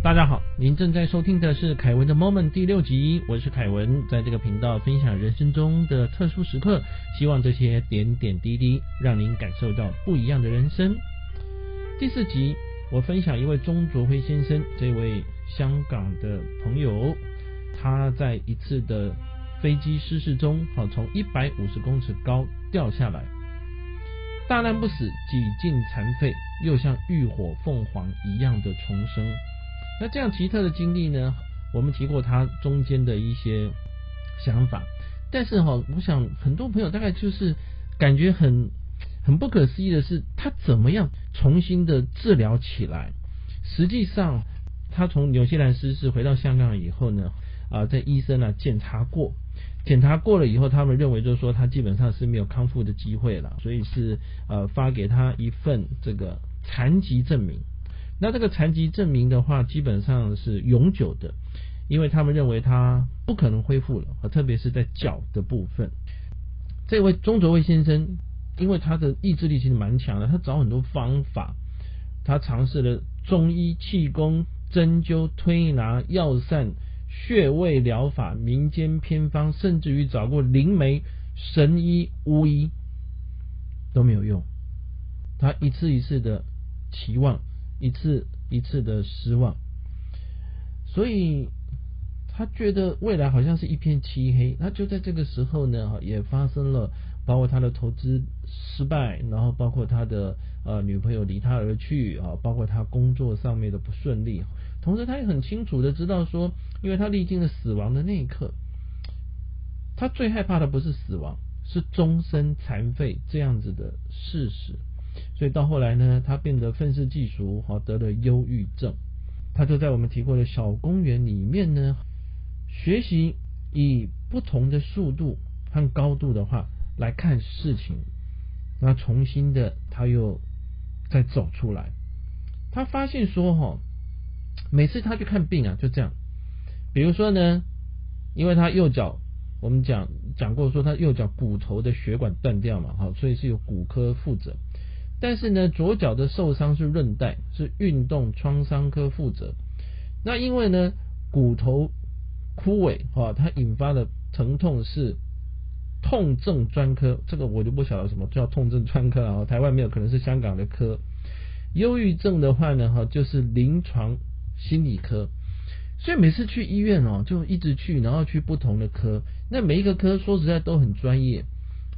大家好，您正在收听的是凯文的 Moment 第六集，我是凯文，在这个频道分享人生中的特殊时刻，希望这些点点滴滴让您感受到不一样的人生。第四集，我分享一位钟卓辉先生，这位香港的朋友，他在一次的飞机失事中，好从一百五十公尺高掉下来，大难不死，几近残废，又像浴火凤凰一样的重生。那这样奇特的经历呢？我们提过他中间的一些想法，但是哈，我想很多朋友大概就是感觉很很不可思议的是，他怎么样重新的治疗起来？实际上，他从纽西兰失事回到香港以后呢，啊，在医生呢检查过，检查过了以后，他们认为就是说他基本上是没有康复的机会了，所以是呃发给他一份这个残疾证明。那这个残疾证明的话，基本上是永久的，因为他们认为他不可能恢复了，特别是在脚的部分。这位钟卓卫先生，因为他的意志力其实蛮强的，他找很多方法，他尝试了中医、气功、针灸、推拿、药膳、穴位疗法、民间偏方，甚至于找过灵媒、神医、巫医，都没有用。他一次一次的期望。一次一次的失望，所以他觉得未来好像是一片漆黑。那就在这个时候呢，也发生了包括他的投资失败，然后包括他的呃女朋友离他而去啊，包括他工作上面的不顺利。同时，他也很清楚的知道说，因为他历经了死亡的那一刻，他最害怕的不是死亡，是终身残废这样子的事实。所以到后来呢，他变得愤世嫉俗，哈，得了忧郁症。他就在我们提过的小公园里面呢，学习以不同的速度和高度的话来看事情，那重新的他又再走出来。他发现说，哈，每次他去看病啊，就这样。比如说呢，因为他右脚，我们讲讲过说他右脚骨头的血管断掉嘛，哈，所以是由骨科负责。但是呢，左脚的受伤是韧带，是运动创伤科负责。那因为呢，骨头枯萎哈，它引发的疼痛是痛症专科，这个我就不晓得什么叫痛症专科啊，台湾没有，可能是香港的科。忧郁症的话呢，哈，就是临床心理科。所以每次去医院哦，就一直去，然后去不同的科，那每一个科说实在都很专业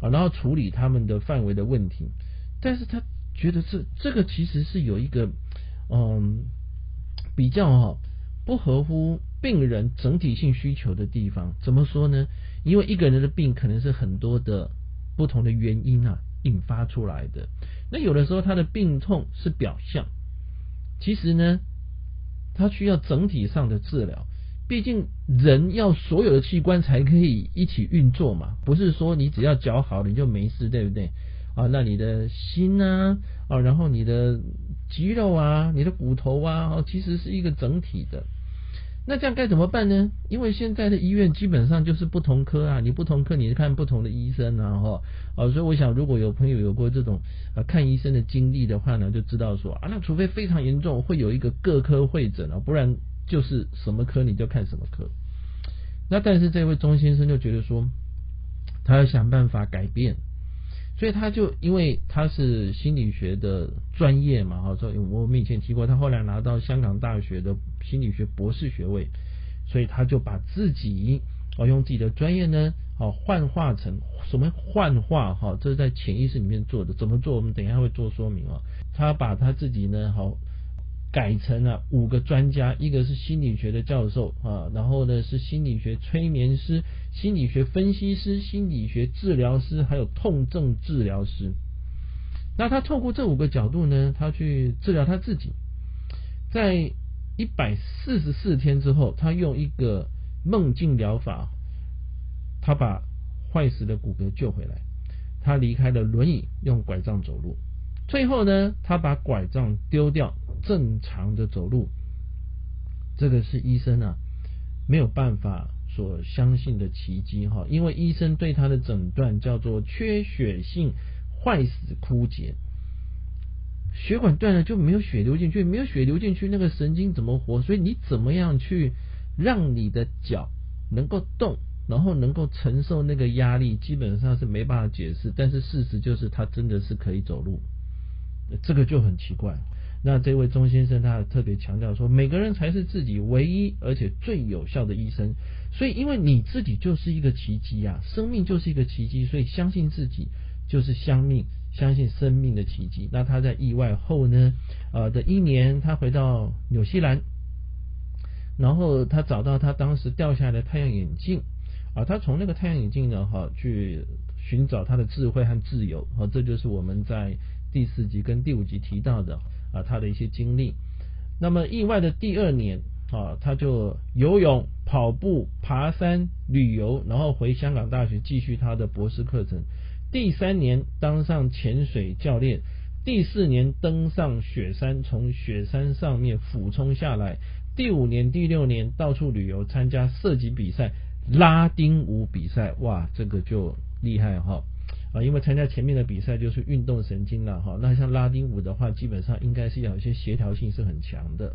啊，然后处理他们的范围的问题。但是他觉得这这个其实是有一个嗯比较哈不合乎病人整体性需求的地方，怎么说呢？因为一个人的病可能是很多的不同的原因啊引发出来的。那有的时候他的病痛是表象，其实呢他需要整体上的治疗。毕竟人要所有的器官才可以一起运作嘛，不是说你只要脚好你就没事，对不对？啊，那你的心啊，啊，然后你的肌肉啊，你的骨头啊，哦，其实是一个整体的。那这样该怎么办呢？因为现在的医院基本上就是不同科啊，你不同科你是看不同的医生啊，哈，啊，所以我想如果有朋友有过这种啊看医生的经历的话呢，就知道说啊，那除非非常严重，会有一个各科会诊啊，不然就是什么科你就看什么科。那但是这位钟先生就觉得说，他要想办法改变。所以他就因为他是心理学的专业嘛，哈，所以我们以前提过，他后来拿到香港大学的心理学博士学位，所以他就把自己哦用自己的专业呢，哦幻化成什么幻化哈，这是在潜意识里面做的，怎么做我们等一下会做说明哦。他把他自己呢，好。改成了五个专家，一个是心理学的教授啊，然后呢是心理学催眠师、心理学分析师、心理学治疗师，还有痛症治疗师。那他透过这五个角度呢，他去治疗他自己。在一百四十四天之后，他用一个梦境疗法，他把坏死的骨骼救回来。他离开了轮椅，用拐杖走路。最后呢，他把拐杖丢掉。正常的走路，这个是医生啊没有办法所相信的奇迹哈，因为医生对他的诊断叫做缺血性坏死枯竭，血管断了就没有血流进去，没有血流进去，那个神经怎么活？所以你怎么样去让你的脚能够动，然后能够承受那个压力，基本上是没办法解释。但是事实就是他真的是可以走路，这个就很奇怪。那这位钟先生他特别强调说，每个人才是自己唯一而且最有效的医生。所以，因为你自己就是一个奇迹啊，生命就是一个奇迹，所以相信自己就是相命，相信生命的奇迹。那他在意外后呢，呃的一年，他回到纽西兰，然后他找到他当时掉下来的太阳眼镜啊，他从那个太阳眼镜呢，哈，去寻找他的智慧和自由啊，这就是我们在第四集跟第五集提到的啊，他的一些经历。那么意外的第二年。啊，他就游泳、跑步、爬山、旅游，然后回香港大学继续他的博士课程。第三年当上潜水教练，第四年登上雪山，从雪山上面俯冲下来。第五年、第六年到处旅游，参加射击比赛、拉丁舞比赛。哇，这个就厉害哈！啊，因为参加前面的比赛就是运动神经了哈。那像拉丁舞的话，基本上应该是要有一些协调性是很强的。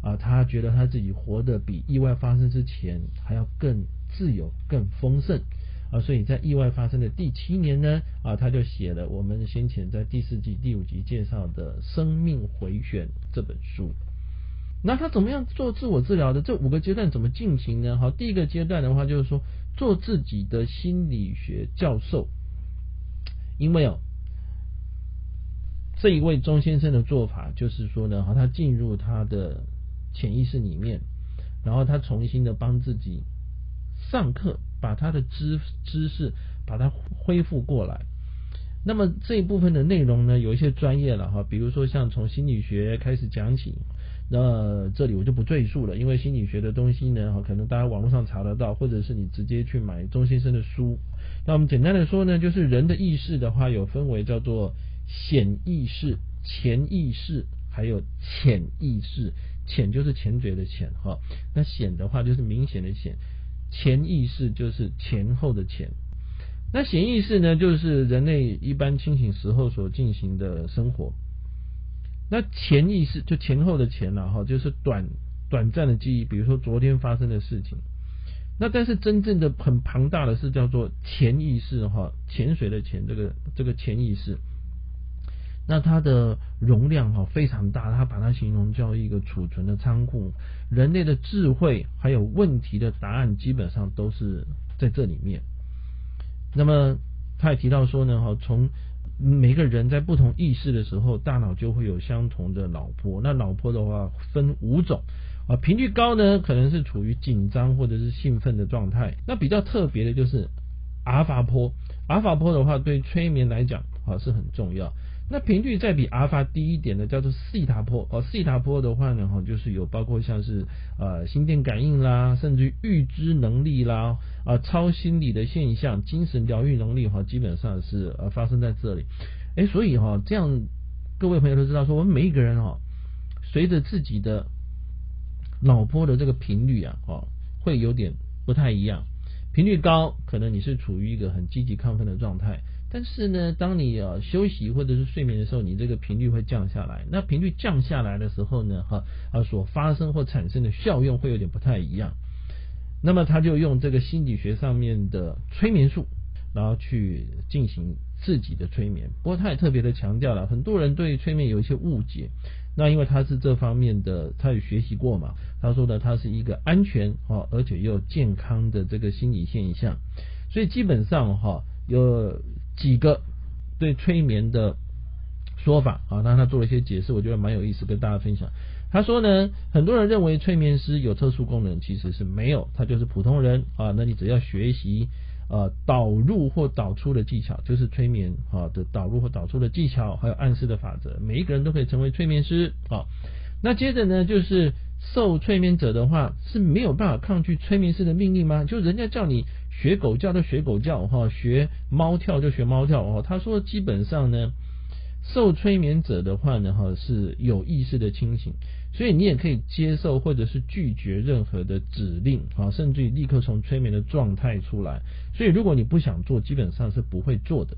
啊，他觉得他自己活得比意外发生之前还要更自由、更丰盛啊，所以在意外发生的第七年呢，啊，他就写了我们先前在第四季、第五集介绍的《生命回旋》这本书。那他怎么样做自我治疗的？这五个阶段怎么进行呢？好，第一个阶段的话就是说做自己的心理学教授，因为哦。这一位钟先生的做法就是说呢，哈，他进入他的。潜意识里面，然后他重新的帮自己上课，把他的知知识把它恢复过来。那么这一部分的内容呢，有一些专业了哈，比如说像从心理学开始讲起，那这里我就不赘述了，因为心理学的东西呢，哈，可能大家网络上查得到，或者是你直接去买钟先生的书。那我们简单的说呢，就是人的意识的话，有分为叫做显意识、潜意识，还有潜意识。浅就是前嘴的浅哈，那显的话就是明显的显，潜意识就是前后的前，那显意识呢就是人类一般清醒时候所进行的生活，那潜意识就前后的前了哈，就是短短暂的记忆，比如说昨天发生的事情，那但是真正的很庞大的是叫做潜意识哈，潜水的潜这个这个潜意识。那它的容量哈非常大，它把它形容叫一个储存的仓库。人类的智慧还有问题的答案基本上都是在这里面。那么他也提到说呢，哈，从每个人在不同意识的时候，大脑就会有相同的脑波。那脑波的话分五种啊，频率高呢可能是处于紧张或者是兴奋的状态。那比较特别的就是阿尔法波，阿尔法波的话对催眠来讲啊是很重要。那频率再比阿尔法低一点的叫做西塔波哦，西塔波的话呢，哈，就是有包括像是呃心电感应啦，甚至预知能力啦，啊超心理的现象，精神疗愈能力哈，基本上是呃发生在这里。哎，所以哈，这样各位朋友都知道说，我们每一个人哈，随着自己的脑波的这个频率啊，哦，会有点不太一样。频率高，可能你是处于一个很积极亢奋的状态。但是呢，当你啊休息或者是睡眠的时候，你这个频率会降下来。那频率降下来的时候呢，哈啊所发生或产生的效用会有点不太一样。那么他就用这个心理学上面的催眠术，然后去进行自己的催眠。不过他也特别的强调了，很多人对催眠有一些误解。那因为他是这方面的，他有学习过嘛。他说呢，他是一个安全啊，而且又健康的这个心理现象。所以基本上哈有。几个对催眠的说法啊，那他做了一些解释，我觉得蛮有意思，跟大家分享。他说呢，很多人认为催眠师有特殊功能，其实是没有，他就是普通人啊。那你只要学习呃导入或导出的技巧，就是催眠啊的导入或导出的技巧，还有暗示的法则，每一个人都可以成为催眠师啊。那接着呢，就是受催眠者的话是没有办法抗拒催眠师的命令吗？就人家叫你。学狗叫就学狗叫哈，学猫跳就学猫跳哦。他说基本上呢，受催眠者的话呢哈是有意识的清醒，所以你也可以接受或者是拒绝任何的指令啊，甚至于立刻从催眠的状态出来。所以如果你不想做，基本上是不会做的。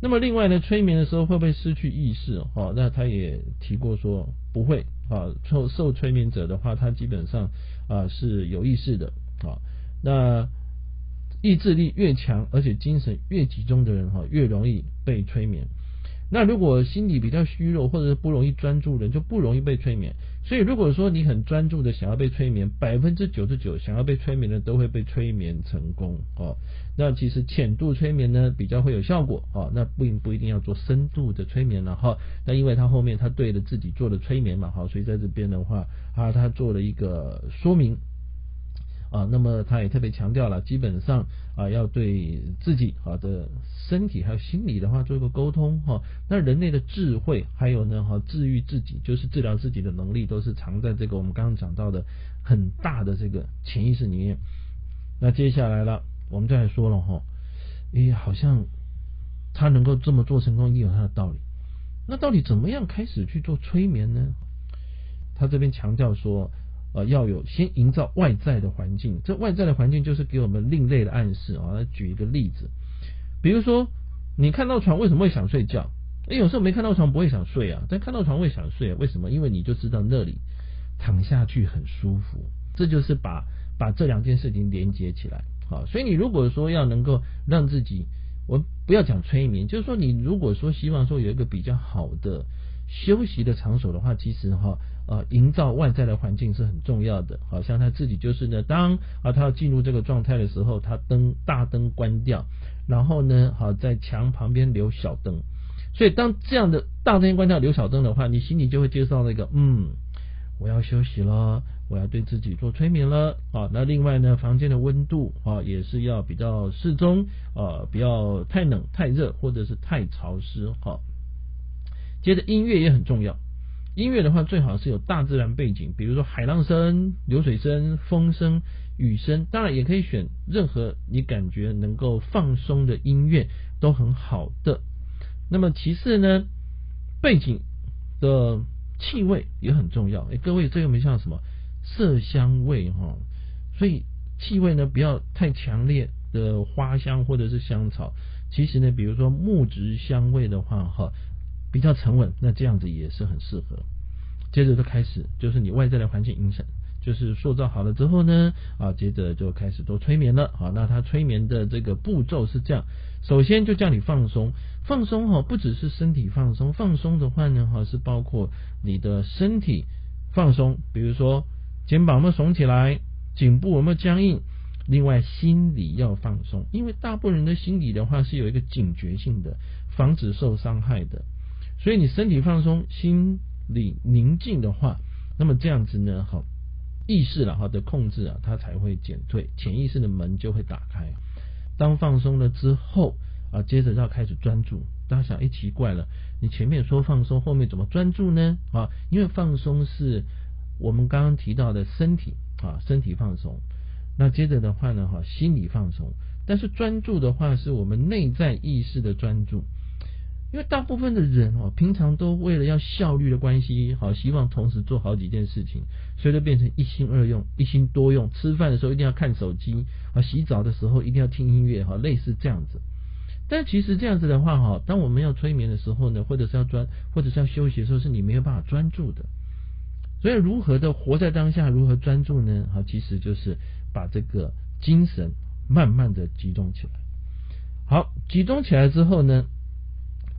那么另外呢，催眠的时候会不会失去意识？哈，那他也提过说不会啊，受受催眠者的话，他基本上啊是有意识的啊。那意志力越强，而且精神越集中的人哈，越容易被催眠。那如果心理比较虚弱或者是不容易专注的人，就不容易被催眠。所以如果说你很专注的想要被催眠，百分之九十九想要被催眠的都会被催眠成功哦。那其实浅度催眠呢比较会有效果哦，那并不一定要做深度的催眠了哈。那因为他后面他对着自己做的催眠嘛，好，所以在这边的话啊，他做了一个说明。啊，那么他也特别强调了，基本上啊，要对自己啊的身体还有心理的话做一个沟通哈。那人类的智慧还有呢哈，治愈自己就是治疗自己的能力，都是藏在这个我们刚刚讲到的很大的这个潜意识里面。那接下来了，我们再来说了哈，诶，好像他能够这么做成功，一定有他的道理。那到底怎么样开始去做催眠呢？他这边强调说。呃，要有先营造外在的环境，这外在的环境就是给我们另类的暗示啊。来举一个例子，比如说你看到床为什么会想睡觉？哎，有时候没看到床不会想睡啊，但看到床会想睡，为什么？因为你就知道那里躺下去很舒服。这就是把把这两件事情连接起来啊。所以你如果说要能够让自己，我不要讲催眠，就是说你如果说希望说有一个比较好的休息的场所的话，其实哈。呃，营造外在的环境是很重要的。好像他自己就是呢，当啊他要进入这个状态的时候，他灯大灯关掉，然后呢，好在墙旁边留小灯。所以当这样的大灯关掉留小灯的话，你心里就会接受那个，嗯，我要休息了，我要对自己做催眠了。啊，那另外呢，房间的温度啊也是要比较适中，啊，不要太冷太热或者是太潮湿。好，接着音乐也很重要。音乐的话，最好是有大自然背景，比如说海浪声、流水声、风声、雨声，当然也可以选任何你感觉能够放松的音乐，都很好的。那么其次呢，背景的气味也很重要。哎，各位，这个没像什么色香味哈，所以气味呢不要太强烈的花香或者是香草。其实呢，比如说木质香味的话哈。比较沉稳，那这样子也是很适合。接着就开始，就是你外在的环境影响，就是塑造好了之后呢，啊，接着就开始做催眠了。好，那他催眠的这个步骤是这样：首先就叫你放松，放松哈，不只是身体放松，放松的话呢，哈，是包括你的身体放松，比如说肩膀有没有耸起来，颈部有没有僵硬，另外心理要放松，因为大部分人的心理的话是有一个警觉性的，防止受伤害的。所以你身体放松，心理宁静的话，那么这样子呢，好意识了哈的控制啊，它才会减退，潜意识的门就会打开。当放松了之后啊，接着要开始专注。大家想，哎，奇怪了，你前面说放松，后面怎么专注呢？啊，因为放松是我们刚刚提到的身体啊，身体放松。那接着的话呢，哈，心理放松。但是专注的话，是我们内在意识的专注。因为大部分的人哦，平常都为了要效率的关系，好希望同时做好几件事情，所以就变成一心二用、一心多用。吃饭的时候一定要看手机，啊，洗澡的时候一定要听音乐，哈，类似这样子。但其实这样子的话，哈，当我们要催眠的时候呢，或者是要专，或者是要休息的时候，是你没有办法专注的。所以如何的活在当下，如何专注呢？好，其实就是把这个精神慢慢的集中起来。好，集中起来之后呢？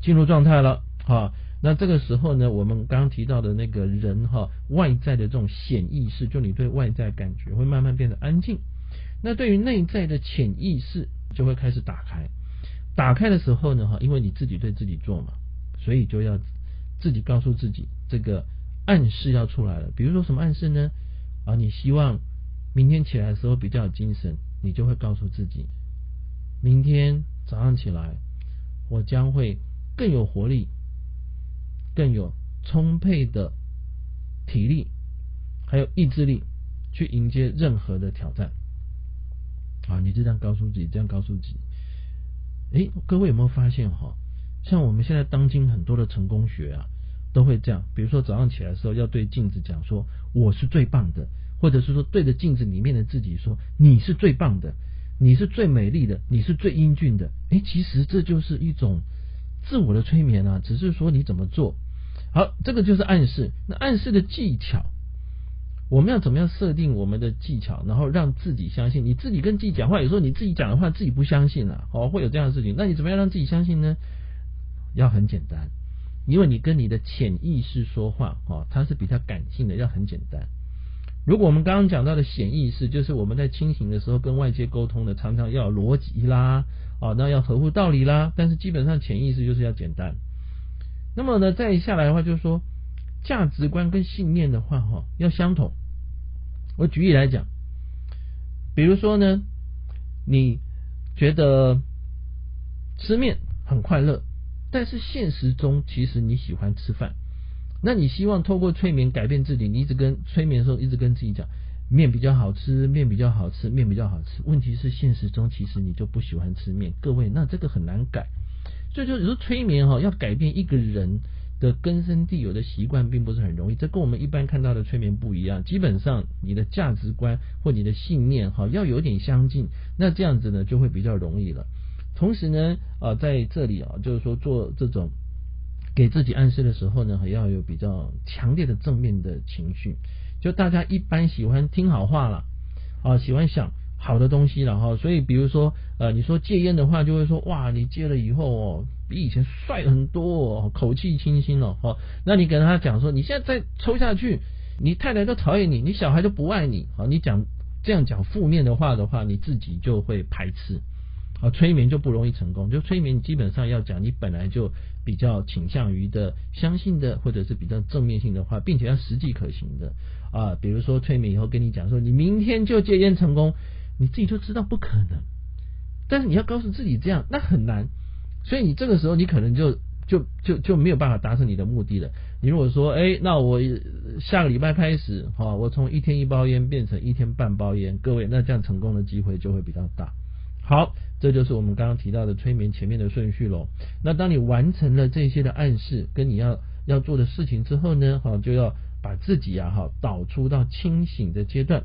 进入状态了，哈，那这个时候呢，我们刚刚提到的那个人哈，外在的这种显意识，就你对外在感觉会慢慢变得安静。那对于内在的潜意识就会开始打开。打开的时候呢，哈，因为你自己对自己做嘛，所以就要自己告诉自己，这个暗示要出来了。比如说什么暗示呢？啊，你希望明天起来的时候比较有精神，你就会告诉自己，明天早上起来我将会。更有活力，更有充沛的体力，还有意志力去迎接任何的挑战。啊，你就这样告诉自己，这样告诉自己。哎，各位有没有发现哈？像我们现在当今很多的成功学啊，都会这样。比如说早上起来的时候，要对镜子讲说我是最棒的，或者是说对着镜子里面的自己说你是最棒的，你是最美丽的，你是最英俊的。哎，其实这就是一种。自我的催眠啊，只是说你怎么做。好，这个就是暗示。那暗示的技巧，我们要怎么样设定我们的技巧，然后让自己相信？你自己跟自己讲话，有时候你自己讲的话自己不相信了，哦，会有这样的事情。那你怎么样让自己相信呢？要很简单，因为你跟你的潜意识说话，哦，它是比较感性的，要很简单。如果我们刚刚讲到的显意识，就是我们在清醒的时候跟外界沟通的，常常要逻辑啦，哦，那要合乎道理啦。但是基本上潜意识就是要简单。那么呢，再下来的话，就是说价值观跟信念的话，哈，要相同。我举例来讲，比如说呢，你觉得吃面很快乐，但是现实中其实你喜欢吃饭，那你希望透过催眠改变自己，你一直跟催眠的时候一直跟自己讲面比较好吃，面比较好吃，面比较好吃。问题是现实中其实你就不喜欢吃面，各位，那这个很难改。所以就有时候催眠哈，要改变一个人的根深蒂有的习惯，并不是很容易。这跟我们一般看到的催眠不一样。基本上你的价值观或你的信念哈，要有点相近，那这样子呢就会比较容易了。同时呢，啊，在这里啊，就是说做这种给自己暗示的时候呢，还要有比较强烈的正面的情绪。就大家一般喜欢听好话了，啊，喜欢想。好的东西了哈，所以比如说呃，你说戒烟的话，就会说哇，你戒了以后哦，比以前帅很多哦，口气清新了哈。那你跟他讲说，你现在再抽下去，你太太都讨厌你，你小孩都不爱你啊。你讲这样讲负面的话的话，你自己就会排斥啊。催眠就不容易成功，就催眠你基本上要讲你本来就比较倾向于的相信的，或者是比较正面性的话，并且要实际可行的啊。比如说催眠以后跟你讲说，你明天就戒烟成功。你自己就知道不可能，但是你要告诉自己这样，那很难，所以你这个时候你可能就就就就没有办法达成你的目的了。你如果说，哎，那我下个礼拜开始，哈，我从一天一包烟变成一天半包烟，各位，那这样成功的机会就会比较大。好，这就是我们刚刚提到的催眠前面的顺序喽。那当你完成了这些的暗示跟你要要做的事情之后呢，哈，就要把自己啊，哈，导出到清醒的阶段。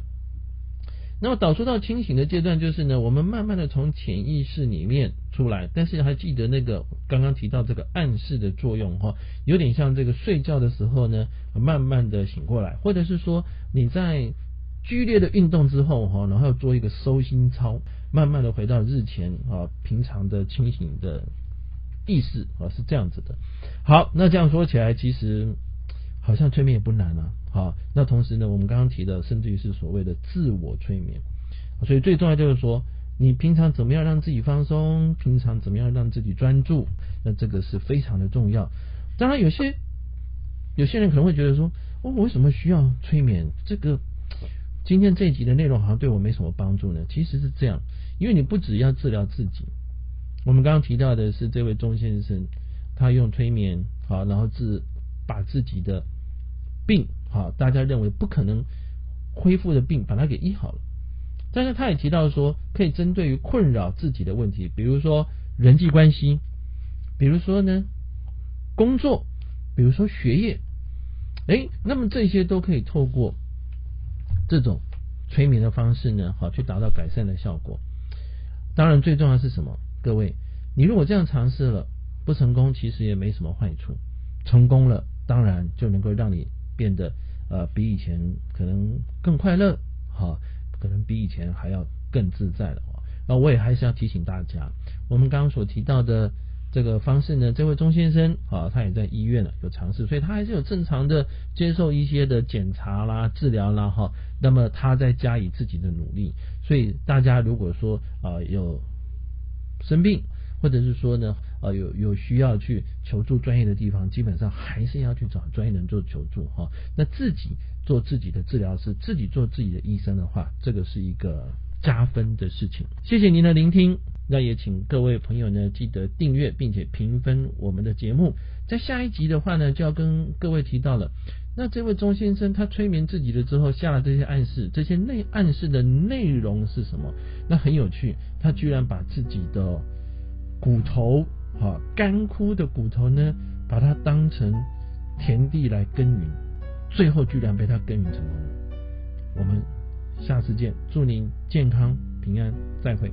那么导出到清醒的阶段，就是呢，我们慢慢的从潜意识里面出来，但是还记得那个刚刚提到这个暗示的作用哈，有点像这个睡觉的时候呢，慢慢的醒过来，或者是说你在剧烈的运动之后哈，然后做一个收心操，慢慢的回到日前啊平常的清醒的意识啊，是这样子的。好，那这样说起来，其实。好像催眠也不难啊，好，那同时呢，我们刚刚提的，甚至于是所谓的自我催眠，所以最重要就是说，你平常怎么样让自己放松，平常怎么样让自己专注，那这个是非常的重要。当然，有些有些人可能会觉得说，我为什么需要催眠？这个今天这一集的内容好像对我没什么帮助呢？其实是这样，因为你不只要治疗自己，我们刚刚提到的是这位钟先生，他用催眠好，然后治把自己的。病好，大家认为不可能恢复的病，把它给医好了。但是他也提到说，可以针对于困扰自己的问题，比如说人际关系，比如说呢工作，比如说学业，哎，那么这些都可以透过这种催眠的方式呢，好去达到改善的效果。当然，最重要是什么？各位，你如果这样尝试了不成功，其实也没什么坏处；成功了，当然就能够让你。变得呃比以前可能更快乐，哈，可能比以前还要更自在了。那我也还是要提醒大家，我们刚刚所提到的这个方式呢，这位钟先生啊，他也在医院了有尝试，所以他还是有正常的接受一些的检查啦、治疗啦，哈。那么他在加以自己的努力，所以大家如果说啊有生病。或者是说呢，呃，有有需要去求助专业的地方，基本上还是要去找专业人做求助哈。那自己做自己的治疗师，自己做自己的医生的话，这个是一个加分的事情。谢谢您的聆听，那也请各位朋友呢记得订阅并且评分我们的节目。在下一集的话呢，就要跟各位提到了，那这位钟先生他催眠自己了之后下了这些暗示，这些内暗示的内容是什么？那很有趣，他居然把自己的骨头，哈，干枯的骨头呢，把它当成田地来耕耘，最后居然被他耕耘成功了。我们下次见，祝您健康平安，再会。